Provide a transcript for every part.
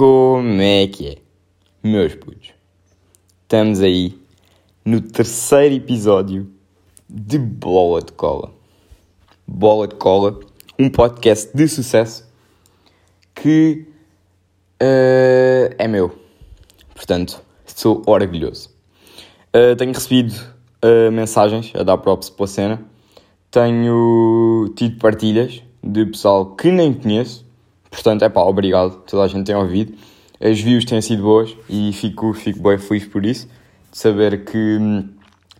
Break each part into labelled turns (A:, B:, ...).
A: Como é que é? Meus putos, estamos aí no terceiro episódio de Bola de Cola. Bola de Cola, um podcast de sucesso que uh, é meu. Portanto, sou orgulhoso. Uh, tenho recebido uh, mensagens a dar props para a cena. Tenho tido partilhas de pessoal que nem conheço. Portanto, é pá, obrigado. Toda a gente tem ouvido. As views têm sido boas e fico, fico bem feliz por isso. De saber que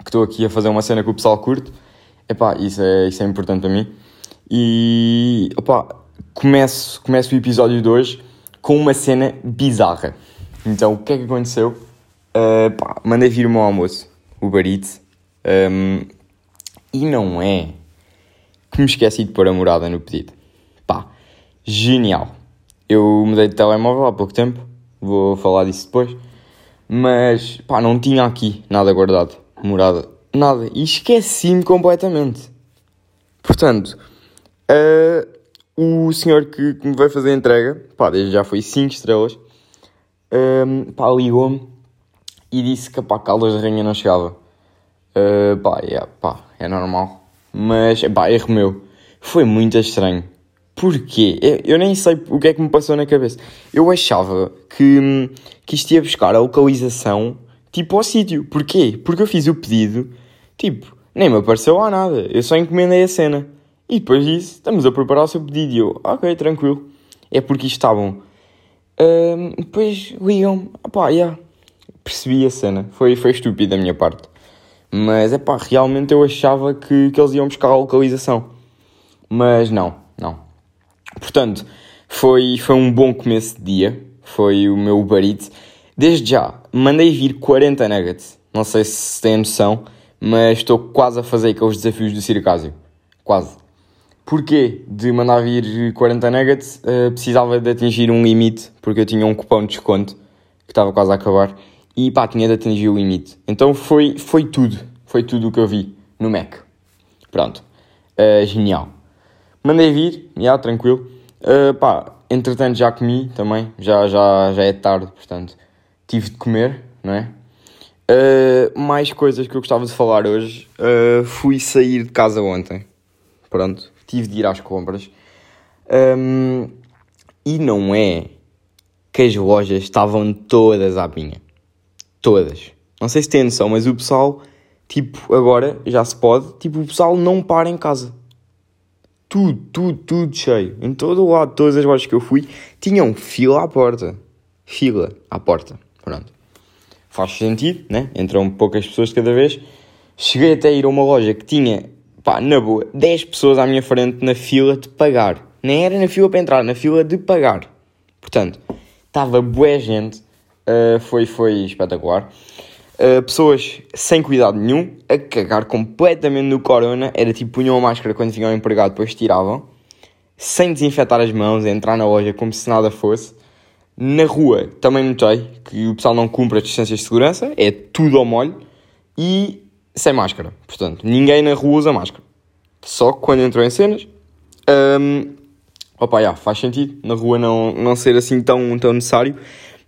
A: estou aqui a fazer uma cena que o pessoal curte. É pá, isso é, isso é importante para mim. E, opá, começo, começo o episódio de hoje com uma cena bizarra. Então, o que é que aconteceu? Uh, pá, mandei vir o meu almoço, o barito, um, e não é que me esqueci de pôr a morada no pedido. Genial. Eu mudei de telemóvel há pouco tempo, vou falar disso depois, mas pá, não tinha aqui nada guardado, morada, nada, e esqueci-me completamente. Portanto, uh, o senhor que, que, me veio fazer a entrega, pá, desde já foi 5 estrelas, um, pá, ligou-me e disse que pá, Caldas da Rainha não chegava. Uh, pá, é, pá, é normal. Mas, pá, erro meu. Foi muito estranho. Porquê? Eu, eu, nem sei o que é que me passou na cabeça. Eu achava que, que isto ia buscar a localização, tipo, ao sítio. Porquê? Porque eu fiz o pedido, tipo, nem me apareceu lá nada. Eu só encomendei a cena. E depois disse, estamos a preparar o seu pedido. E eu, ok, tranquilo. É porque estavam. Uh, depois ligam-me, pá, yeah, percebi a cena. Foi, foi estúpido da minha parte. Mas é pá, realmente eu achava que, que eles iam buscar a localização. Mas não, não. Portanto, foi, foi um bom começo de dia. Foi o meu Uber Eats. Desde já, mandei vir 40 nuggets. Não sei se têm noção, mas estou quase a fazer aqueles desafios do Circásio. Quase. Porquê de mandar vir 40 nuggets? Uh, precisava de atingir um limite, porque eu tinha um cupom de desconto que estava quase a acabar e pá, tinha de atingir o limite. Então foi, foi tudo, foi tudo o que eu vi no Mac. Pronto, uh, genial. Mandei vir, já, tranquilo. Uh, pá, entretanto já comi também, já, já, já é tarde, portanto tive de comer, não é? Uh, mais coisas que eu gostava de falar hoje. Uh, fui sair de casa ontem. Pronto, tive de ir às compras. Um, e não é que as lojas estavam todas à pinha. Todas. Não sei se têm noção, mas o pessoal, tipo, agora já se pode, tipo, o pessoal não para em casa. Tudo, tudo, tudo cheio. Em todo o lado, todas as lojas que eu fui, tinham fila à porta. Fila à porta. Pronto. Faz sentido, né? Entram poucas pessoas de cada vez. Cheguei até a ir a uma loja que tinha, pá, na boa, 10 pessoas à minha frente na fila de pagar. Nem era na fila para entrar, na fila de pagar. Portanto, estava boa gente Uh, foi, foi espetacular. Uh, pessoas sem cuidado nenhum, a cagar completamente no corona. Era tipo, punham a máscara quando vinham ao empregado, depois tiravam. Sem desinfetar as mãos, a entrar na loja como se nada fosse. Na rua também notei que o pessoal não cumpre as distâncias de segurança, é tudo ao molho. E sem máscara. Portanto, ninguém na rua usa máscara. Só quando entrou em cenas. Um, opa, já, faz sentido na rua não, não ser assim tão, tão necessário.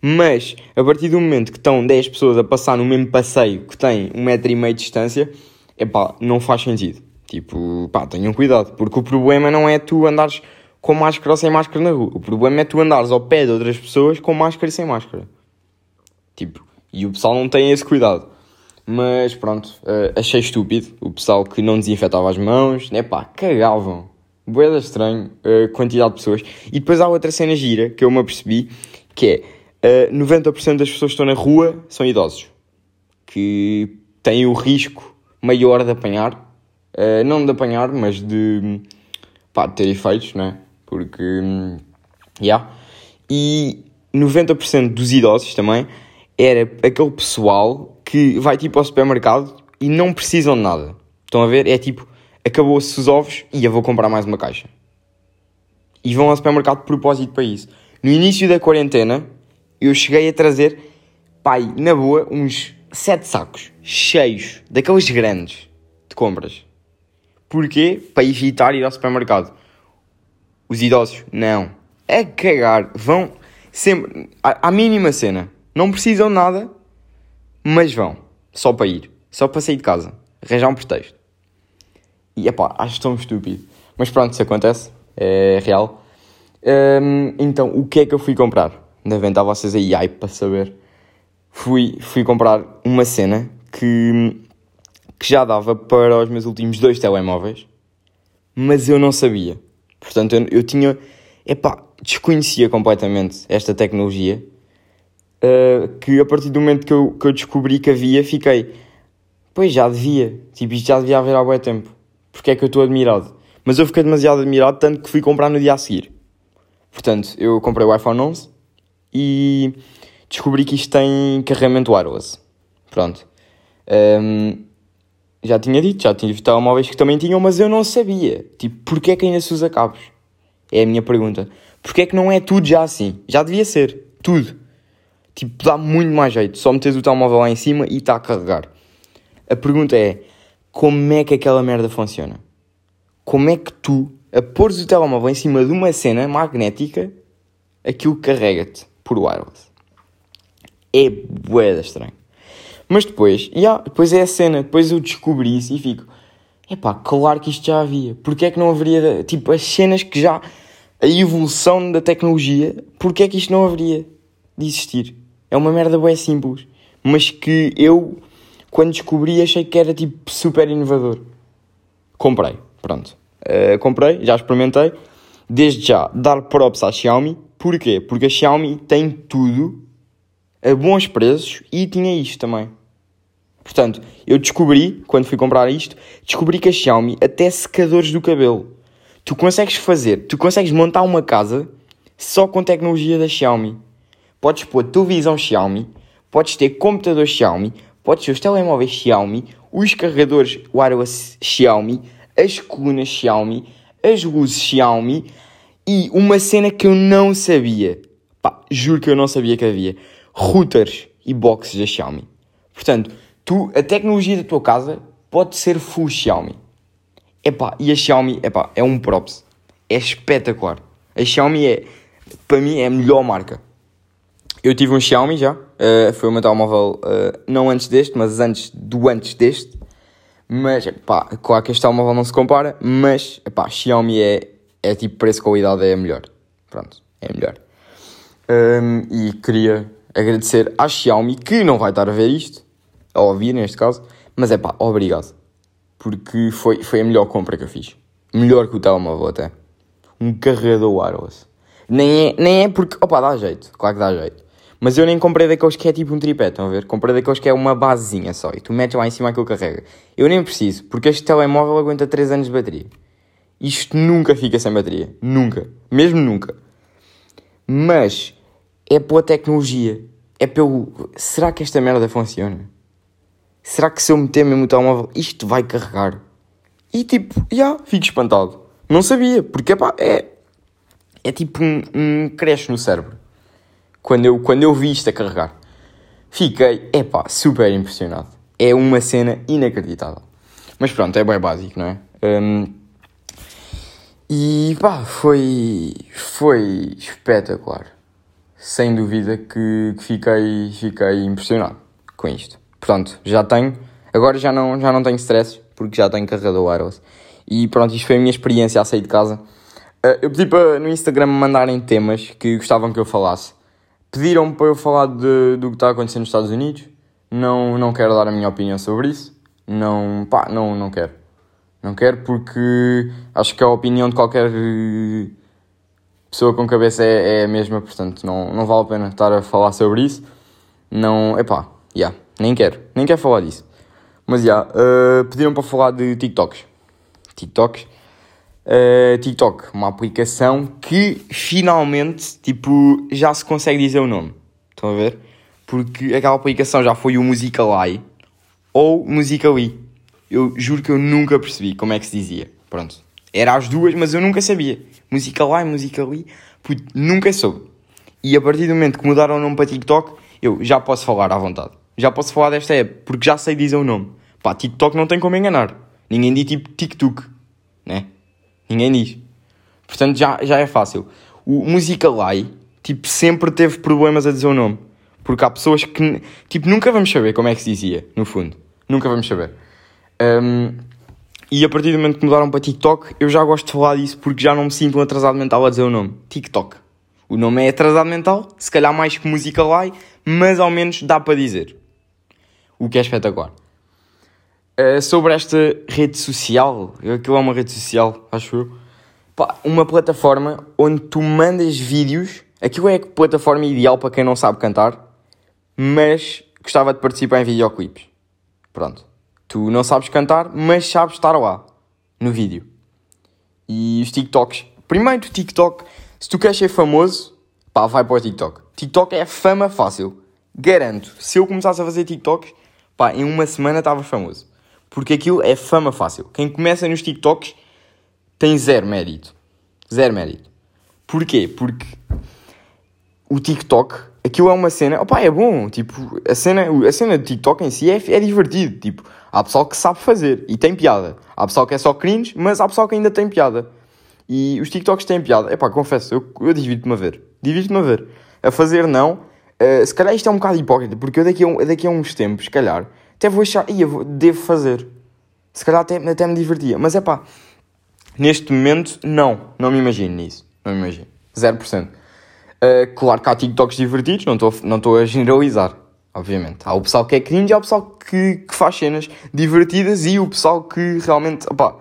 A: Mas, a partir do momento que estão 10 pessoas a passar no mesmo passeio que tem um metro e meio de distância, é pá, não faz sentido. Tipo, pá, tenham cuidado, porque o problema não é tu andares com máscara ou sem máscara na rua. O problema é tu andares ao pé de outras pessoas com máscara e sem máscara. Tipo, e o pessoal não tem esse cuidado. Mas pronto, uh, achei estúpido o pessoal que não desinfetava as mãos, né pá, cagavam. Boeda estranho, uh, quantidade de pessoas. E depois há outra cena gira que eu me apercebi, que é uh, eh, 90% das pessoas que estão na rua são idosos, que têm o risco maior de apanhar, uh, não de apanhar, mas de, pá, de ter efeitos, né? Porque, um, yeah. E 90% dos idosos também era aquele pessoal que vai tipo ao supermercado e não precisam de nada. Estão a ver? É tipo, acabou-se os ovos e eu vou comprar mais uma caixa. E vão ao supermercado de propósito para isso. No início da quarentena, eu cheguei a trazer, pai, na boa, uns sete sacos cheios, daqueles grandes, de compras. Porquê? Para evitar ir ao supermercado. Os idosos, não. É cagar. Vão. Sempre, à, à mínima cena. Não precisam de nada, mas vão. Só para ir. Só para sair de casa. Arranjar um pretexto. E epá, acho tão estúpido. Mas pronto, isso acontece. É real. Hum, então, o que é que eu fui comprar? Devem estar vocês aí ai para saber. Fui, fui comprar uma cena que, que já dava para os meus últimos dois telemóveis, mas eu não sabia. Portanto, eu, eu tinha. Epá, desconhecia completamente esta tecnologia. Uh, que a partir do momento que eu, que eu descobri que havia, fiquei. Pois já devia. Tipo, isto já devia haver há bom tempo. Porque é que eu estou admirado? Mas eu fiquei demasiado admirado, tanto que fui comprar no dia a seguir. Portanto, eu comprei o iPhone 11 e descobri que isto tem carregamento wireless. Pronto. Um, já tinha dito, já tinha telemóveis que também tinham, mas eu não sabia. Tipo, porquê é que ainda se usa cabos? É a minha pergunta. Porquê é que não é tudo já assim? Já devia ser. Tudo. Tipo, dá muito mais jeito. Só metes o telemóvel lá em cima e está a carregar. A pergunta é, como é que aquela merda funciona? Como é que tu, a pôres o telemóvel em cima de uma cena magnética, aquilo carrega-te wireless? É boeda estranho. Mas depois, yeah, depois é a cena, depois eu descobri isso e fico, epá, claro que isto já havia. Porquê é que não haveria, tipo, as cenas que já, a evolução da tecnologia, porquê é que isto não haveria de existir? É uma merda bem simples, mas que eu, quando descobri, achei que era, tipo, super inovador. Comprei, pronto. Uh, comprei, já experimentei. Desde já, dar props à Xiaomi. Porquê? Porque a Xiaomi tem tudo a bons preços e tinha isto também. Portanto, eu descobri, quando fui comprar isto, descobri que a Xiaomi até secadores do cabelo. Tu consegues fazer, tu consegues montar uma casa só com tecnologia da Xiaomi. Podes pôr televisão Xiaomi, podes ter computador Xiaomi, podes ter os telemóveis Xiaomi, os carregadores wireless Xiaomi, as colunas Xiaomi, as luzes Xiaomi e uma cena que eu não sabia. Pá, juro que eu não sabia que havia. Routers e boxes da Xiaomi. Portanto, tu, a tecnologia da tua casa pode ser full Xiaomi. Epá, e a Xiaomi, epá, é um props. É espetacular. A Xiaomi é, para mim, é a melhor marca. Eu tive um Xiaomi já, uh, foi o meu telemóvel, uh, não antes deste, mas antes do antes deste. Mas, pá, claro que este telemóvel não se compara, mas, pá, Xiaomi é, é tipo preço-qualidade, é a melhor. Pronto, é melhor. Um, e queria agradecer à Xiaomi, que não vai estar a ver isto, a ouvir neste caso, mas é pá, obrigado. Porque foi, foi a melhor compra que eu fiz. Melhor que o telemóvel até. Um carregador wireless. Nem é, nem é porque, opa, dá jeito, claro que dá jeito. Mas eu nem comprei daqueles que é tipo um tripé, estão a ver? Comprei daqueles que é uma basezinha só e tu metes lá em cima aquilo carrega. Eu nem preciso, porque este telemóvel aguenta 3 anos de bateria. Isto nunca fica sem bateria. Nunca. Mesmo nunca. Mas é pela tecnologia. É pelo. Será que esta merda funciona? será que se eu meter mesmo o telemóvel, isto vai carregar? E tipo, já, yeah, fico espantado. Não sabia, porque epá, é, é tipo um, um creche no cérebro. Quando eu, quando eu vi isto a carregar, fiquei, epá, super impressionado. É uma cena inacreditável. Mas pronto, é bem básico, não é? Um, e pá, foi, foi espetacular. Sem dúvida que, que fiquei, fiquei impressionado com isto. Portanto, já tenho. Agora já não, já não tenho stress, porque já tenho carregador wireless. E pronto, isto foi a minha experiência a sair de casa. Uh, eu pedi para no Instagram me mandarem temas que gostavam que eu falasse. Pediram para eu falar de, do que está acontecendo nos Estados Unidos. Não, não quero dar a minha opinião sobre isso. Não, pá, não, não quero. Não quero porque acho que a opinião de qualquer pessoa com cabeça é, é a mesma, portanto não, não vale a pena estar a falar sobre isso. Não, epá, já. Yeah. Nem quero, nem quero falar disso. Mas já, yeah, uh, pediram para falar de TikToks. TikToks. Uh, TikTok, uma aplicação que finalmente, tipo, já se consegue dizer o nome. Estão a ver? Porque aquela aplicação já foi o Musicali ou Musically. Eu juro que eu nunca percebi como é que se dizia. Pronto. Era as duas, mas eu nunca sabia. Musicali, Musically, puto, nunca soube. E a partir do momento que mudaram o nome para TikTok, eu já posso falar à vontade já posso falar desta app, porque já sei dizer o nome. Pá, TikTok não tem como enganar. Ninguém diz tipo TikTok, né? Ninguém diz. Portanto, já, já é fácil. O Musicalai tipo, sempre teve problemas a dizer o nome. Porque há pessoas que, tipo, nunca vamos saber como é que se dizia, no fundo. Nunca vamos saber. Um, e a partir do momento que mudaram para TikTok, eu já gosto de falar disso porque já não me sinto um atrasado mental a dizer o nome. TikTok. O nome é atrasado mental, se calhar mais que música live, mas ao menos dá para dizer. O que é espetacular. Uh, sobre esta rede social, aquilo é uma rede social, acho eu. Pá, uma plataforma onde tu mandas vídeos. Aquilo é a plataforma ideal para quem não sabe cantar mas gostava de participar em videoclipes. Pronto. Tu não sabes cantar, mas sabes estar lá, no vídeo. E os TikToks. Primeiro, TikTok, se tu queres ser famoso, pá, vai para o TikTok. TikTok é fama fácil. Garanto. Se eu começasse a fazer TikToks, pá, em uma semana estava famoso. Porque aquilo é fama fácil. Quem começa nos TikToks tem zero mérito. Zero mérito. Porquê? Porque o TikTok aquilo é uma cena, opá, é bom, tipo, a cena, a cena do TikTok em si é, é divertido, tipo, há pessoal que sabe fazer e tem piada, há pessoal que é só cringe, mas há pessoal que ainda tem piada. E os TikToks têm piada, epá, confesso, eu, eu divirto-me a ver, divirto-me a ver. A fazer não, uh, se calhar isto é um bocado hipócrita, porque eu daqui a, daqui a uns tempos, se calhar, até vou achar, ia, devo fazer. Se calhar até, até me divertia, mas é pá, neste momento, não, não me imagino nisso, não me imagino, 0%. Uh, claro que há TikToks divertidos, não estou não a generalizar, obviamente. Há o pessoal que é cringe, há o pessoal que, que faz cenas divertidas e o pessoal que realmente, opá,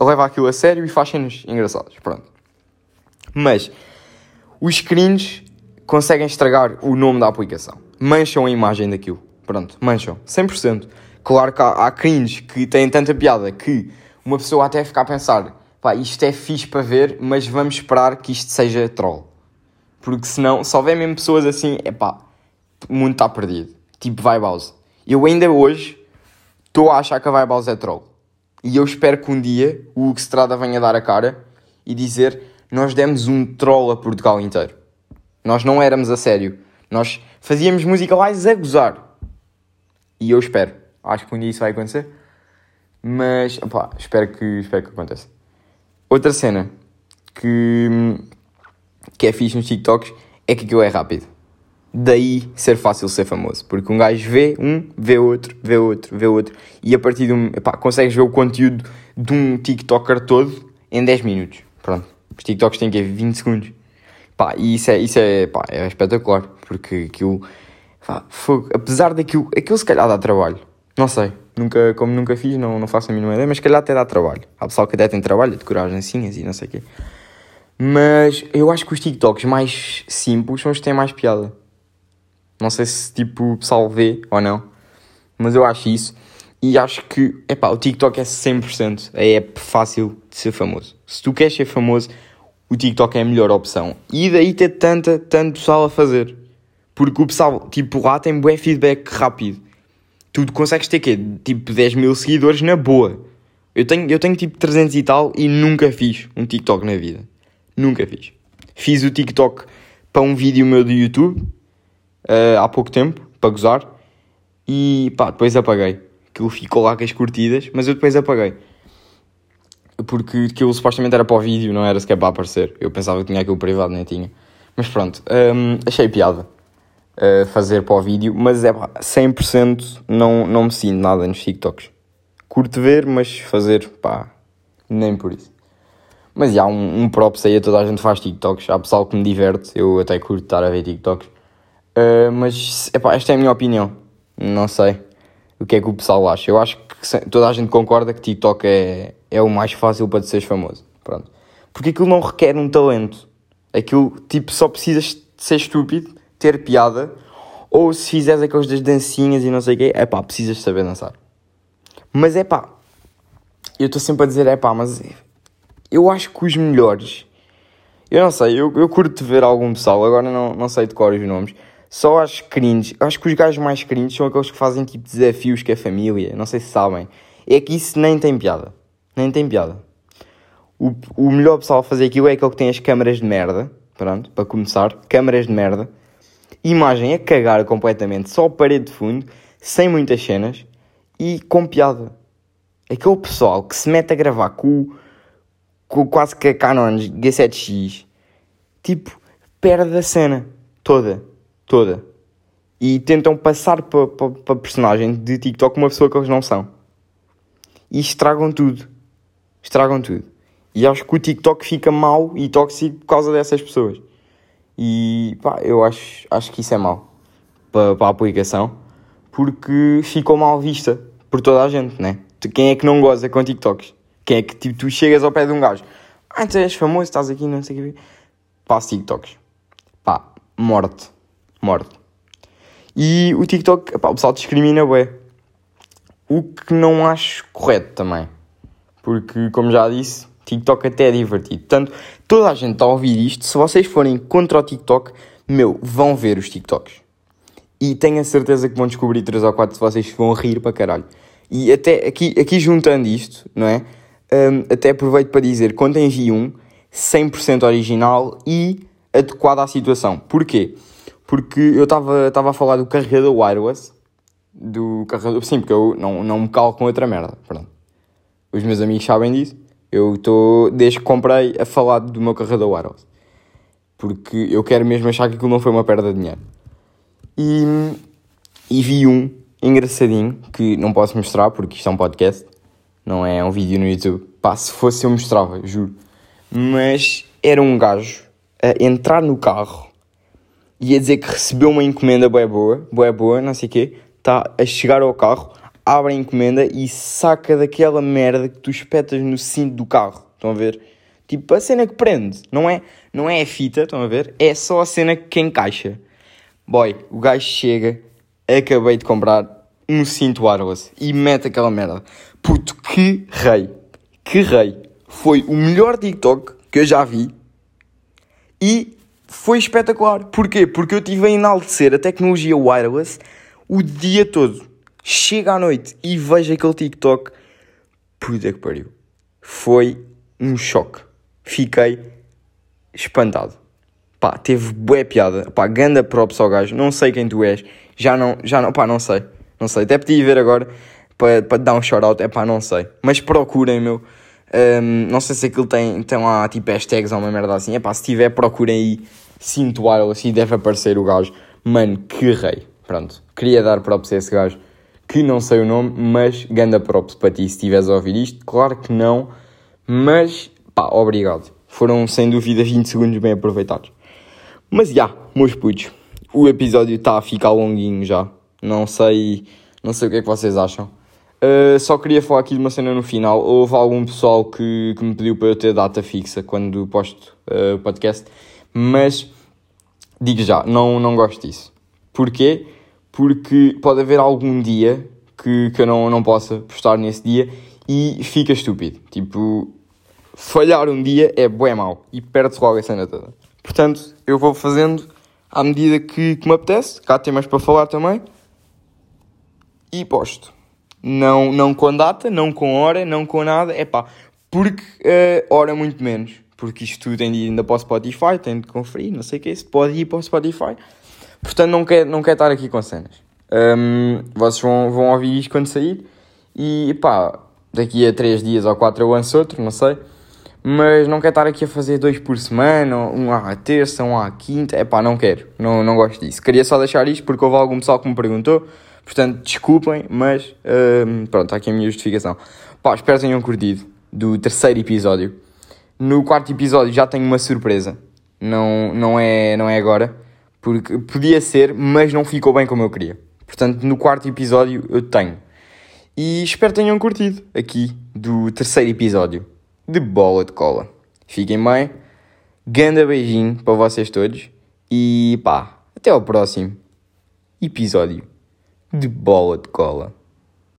A: leva aquilo a sério e faz cenas engraçadas, pronto. Mas, os cringe conseguem estragar o nome da aplicação. Mancham a imagem daquilo, pronto, mancham, 100%. Claro que há, há cringe que têm tanta piada que uma pessoa até fica a pensar, pá, isto é fixe para ver, mas vamos esperar que isto seja troll. Porque senão, se houver mesmo pessoas assim, é pá, o mundo está perdido. Tipo Vibehouse. Eu ainda hoje estou a achar que a Vibehouse é troll. E eu espero que um dia o Hugo Strada venha dar a cara e dizer: Nós demos um troll a Portugal inteiro. Nós não éramos a sério. Nós fazíamos música lá a gozar. E eu espero. Acho que um dia isso vai acontecer. Mas, espero que, espero que aconteça. Outra cena que que é fixe nos TikToks é que aquilo é rápido. Daí ser fácil ser famoso. Porque um gajo vê um, vê outro, vê outro, vê outro. E a partir de um. Epá, consegues ver o conteúdo de um TikToker todo em 10 minutos. Pronto. Os TikToks têm que 20 segundos. Pá, e isso é, isso é, pá, é espetacular. Porque aquilo. Pá, fogo, apesar daquilo. Aquilo se calhar dá trabalho. Não sei. Nunca, como nunca fiz, não, não faço a mínima ideia. Mas se calhar até dá trabalho. Há pessoal que até tem trabalho, decorar as dancinhas e não sei o quê. Mas eu acho que os TikToks mais simples são os que têm mais piada. Não sei se tipo o pessoal vê ou não, mas eu acho isso. E acho que, epá, o TikTok é 100% a app fácil de ser famoso. Se tu queres ser famoso, o TikTok é a melhor opção. E daí ter tanta, tanto pessoal a fazer. Porque o pessoal, tipo, lá tem bom feedback rápido. Tu consegues ter quê? Tipo, 10 mil seguidores na boa. Eu tenho, eu tenho tipo 300 e tal e nunca fiz um TikTok na vida. Nunca fiz. Fiz o TikTok para um vídeo meu do YouTube uh, há pouco tempo, para gozar, e pá, depois apaguei. Aquilo ficou lá com as curtidas, mas eu depois apaguei. Porque aquilo supostamente era para o vídeo, não era sequer para aparecer. Eu pensava que tinha aquilo privado, nem tinha. Mas pronto, um, achei piada uh, fazer para o vídeo, mas é pá, 100% não, não me sinto nada nos TikToks. Curto ver, mas fazer, pá, nem por isso. Mas há um, um props aí toda a gente faz TikToks. Há pessoal que me diverte, eu até curto estar a ver TikToks. Uh, mas epá, esta é a minha opinião. Não sei o que é que o pessoal acha. Eu acho que toda a gente concorda que TikTok é, é o mais fácil para seres famoso. Pronto. Porque aquilo não requer um talento. Aquilo, tipo, só precisas ser estúpido, ter piada, ou se fizeres aquelas das dancinhas e não sei o quê, é pá, precisas saber dançar. Mas é pá, eu estou sempre a dizer é pá, mas eu acho que os melhores. Eu não sei, eu, eu curto ver algum pessoal, agora não, não sei de cor os nomes. Só acho cringe. Acho que os gajos mais cringe são aqueles que fazem tipo desafios que a família. Não sei se sabem. É que isso nem tem piada. Nem tem piada. O, o melhor pessoal a fazer aquilo é aquele que tem as câmaras de merda. Pronto, para começar. Câmaras de merda. Imagem a cagar completamente. Só parede de fundo. Sem muitas cenas. E com piada. Aquele pessoal que se mete a gravar com com quase que a Canon G7X. Tipo, perde a cena toda, toda. E tentam passar para pa, pa personagem de TikTok uma pessoa que eles não são. E estragam tudo. Estragam tudo. E acho que o TikTok fica mau e tóxico por causa dessas pessoas. E pá, eu acho, acho que isso é mau para, a aplicação porque ficou mal vista por toda a gente, né? Quem é que não goza com TikToks? Quem é que tipo, tu chegas ao pé de um gajo? Ah, tu és famoso, estás aqui, não sei o que. Passo TikToks. Pá, morte. Morte. E o TikTok, o pessoal discrimina, bué. O que não acho correto também. Porque, como já disse, TikTok até é divertido. Portanto, toda a gente está a ouvir isto. Se vocês forem contra o TikTok, meu, vão ver os TikToks. E tenho a certeza que vão descobrir 3 ou 4 se vocês vão rir para caralho. E até aqui, aqui juntando isto, não é? Um, até aproveito para dizer, quando envio um, 100% original e adequado à situação. Porquê? Porque eu estava a falar do carregador wireless, do carregador, sim, porque eu não, não me calo com outra merda, pronto. Os meus amigos sabem disso. Eu estou, desde que comprei, a falar do meu carregador wireless. Porque eu quero mesmo achar que aquilo não foi uma perda de dinheiro. E, e vi um engraçadinho que não posso mostrar porque isto é um podcast, não é um vídeo no YouTube. Pá, se fosse eu mostrava, juro. Mas era um gajo a entrar no carro e a dizer que recebeu uma encomenda boa boa, boa boa, não sei o quê. Está a chegar ao carro, abre a encomenda e saca daquela merda que tu espetas no cinto do carro. Estão a ver? Tipo, a cena que prende. Não é, não é a fita, estão a ver? É só a cena que encaixa. Boy, o gajo chega, acabei de comprar um cinto wireless e mete aquela merda. Puto, que rei. Que rei. Foi o melhor TikTok que eu já vi e foi espetacular. Porquê? Porque eu tive a enaltecer a tecnologia wireless o dia todo. Chega à noite e vejo aquele TikTok. Puta que pariu. Foi um choque. Fiquei espantado. Pá, teve bué piada. Pá, ganda props ao gajo. Não sei quem tu és. Já não, já não, pá, não sei. Não sei. Até pedi ver agora para, dar um shout-out. É pá, não sei. Mas procurem, meu. Um, não sei se aquilo tem, tem lá tipo hashtags ou uma merda assim. É pá, se tiver, procurem aí. Cinto wireless e deve aparecer o gajo. Mano, que rei. Pronto. Queria dar props a esse gajo. Que não sei o nome, mas ganda props para ti se estiveres a ouvir isto. Claro que não. Mas, pá, obrigado. Foram sem dúvida 20 segundos bem aproveitados. Mas já, yeah, meus putos, o episódio está a ficar longuinho já. Não sei, não sei o que é que vocês acham. Uh, só queria falar aqui de uma cena no final. Houve algum pessoal que, que me pediu para eu ter data fixa quando posto uh, o podcast, mas digo já, não, não gosto disso. Porquê? Porque pode haver algum dia que, que eu não, não possa postar nesse dia e fica estúpido. Tipo, falhar um dia é bué mau e perde-se logo a cena toda. Portanto, eu vou fazendo à medida que, que me apetece. Cá tem mais para falar também. E posto. Não, não com data, não com hora, não com nada. É pá, porque uh, hora muito menos. Porque isto tudo tem de ir ainda para o Spotify, tem de conferir, não sei o que é. Se pode ir para o Spotify. Portanto, não quero não quer estar aqui com cenas. Um, vocês vão, vão ouvir isto quando sair. E pá, daqui a 3 dias ou 4 eu lanço outro, não sei mas não quero estar aqui a fazer dois por semana, um à terça, um à quinta. É pá, não quero, não, não gosto disso. Queria só deixar isto porque houve algum pessoal que me perguntou, portanto, desculpem, mas uh, pronto, está aqui a minha justificação. Pá, espero que tenham curtido do terceiro episódio. No quarto episódio já tenho uma surpresa, não, não, é, não é agora, porque podia ser, mas não ficou bem como eu queria. Portanto, no quarto episódio eu tenho. E espero que tenham curtido aqui do terceiro episódio de bola de cola. Fiquem bem, grande beijinho para vocês todos e pá, até ao próximo episódio de bola de cola.